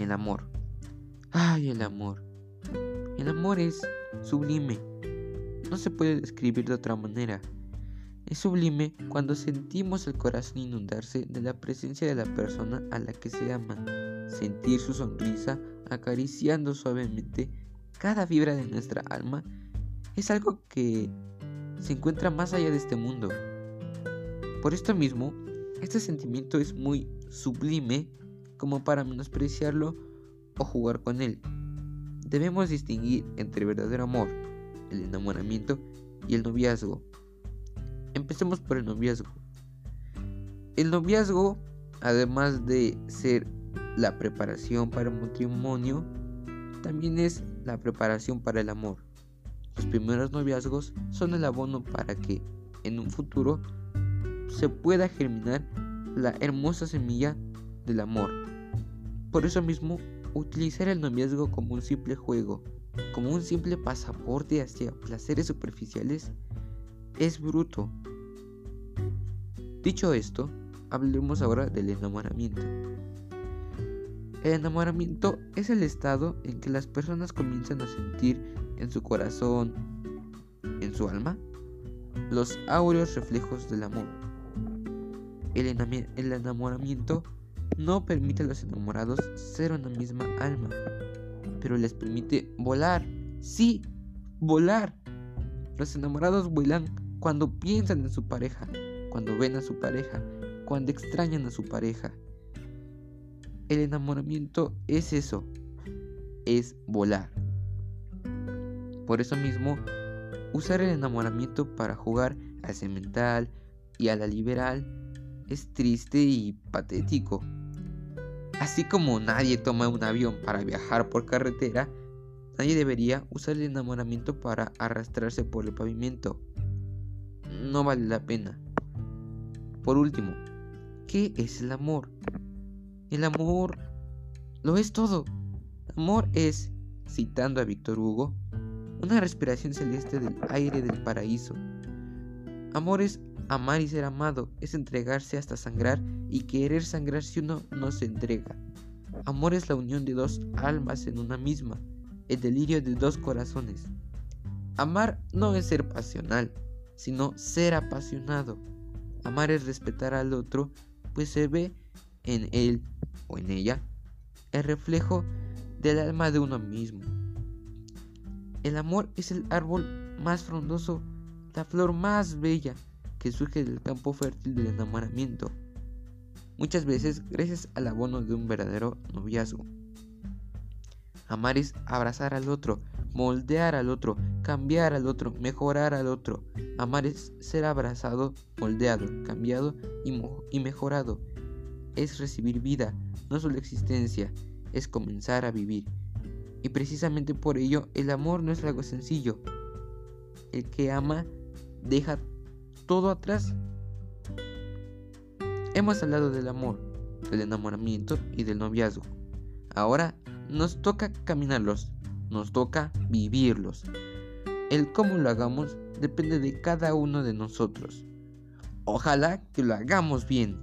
el amor. Ay, el amor. El amor es sublime. No se puede describir de otra manera. Es sublime cuando sentimos el corazón inundarse de la presencia de la persona a la que se ama. Sentir su sonrisa acariciando suavemente cada vibra de nuestra alma es algo que se encuentra más allá de este mundo. Por esto mismo, este sentimiento es muy sublime como para menospreciarlo o jugar con él. Debemos distinguir entre verdadero amor, el enamoramiento y el noviazgo. Empecemos por el noviazgo. El noviazgo, además de ser la preparación para el matrimonio, también es la preparación para el amor. Los primeros noviazgos son el abono para que en un futuro se pueda germinar la hermosa semilla del amor. Por eso mismo, utilizar el noviazgo como un simple juego, como un simple pasaporte hacia placeres superficiales, es bruto. Dicho esto, hablemos ahora del enamoramiento. El enamoramiento es el estado en que las personas comienzan a sentir en su corazón, en su alma, los áureos reflejos del amor. El, enamoramiento no permite a los enamorados ser una misma alma, pero les permite volar. Sí, volar. Los enamorados vuelan cuando piensan en su pareja, cuando ven a su pareja, cuando extrañan a su pareja. El enamoramiento es eso, es volar. Por eso mismo, usar el enamoramiento para jugar al cemental y a la liberal es triste y patético. Así como nadie toma un avión para viajar por carretera, nadie debería usar el enamoramiento para arrastrarse por el pavimento. No vale la pena. Por último, ¿qué es el amor? El amor lo es todo. Amor es, citando a Víctor Hugo, una respiración celeste del aire del paraíso. Amor es amar y ser amado, es entregarse hasta sangrar y querer sangrar si uno no se entrega. Amor es la unión de dos almas en una misma, el delirio de dos corazones. Amar no es ser pasional, sino ser apasionado. Amar es respetar al otro, pues se ve en él o en ella el reflejo del alma de uno mismo. El amor es el árbol más frondoso, la flor más bella que surge del campo fértil del enamoramiento, muchas veces gracias al abono de un verdadero noviazgo. Amar es abrazar al otro, moldear al otro, cambiar al otro, mejorar al otro. Amar es ser abrazado, moldeado, cambiado y, mejorado. Es recibir vida, no solo existencia, es comenzar a vivir. Y precisamente por ello el amor no es algo sencillo. El que ama deja todo atrás. Hemos hablado del amor, del enamoramiento y del noviazgo. Ahora nos toca caminarlos, nos toca vivirlos. El cómo lo hagamos depende de cada uno de nosotros. Ojalá que lo hagamos bien.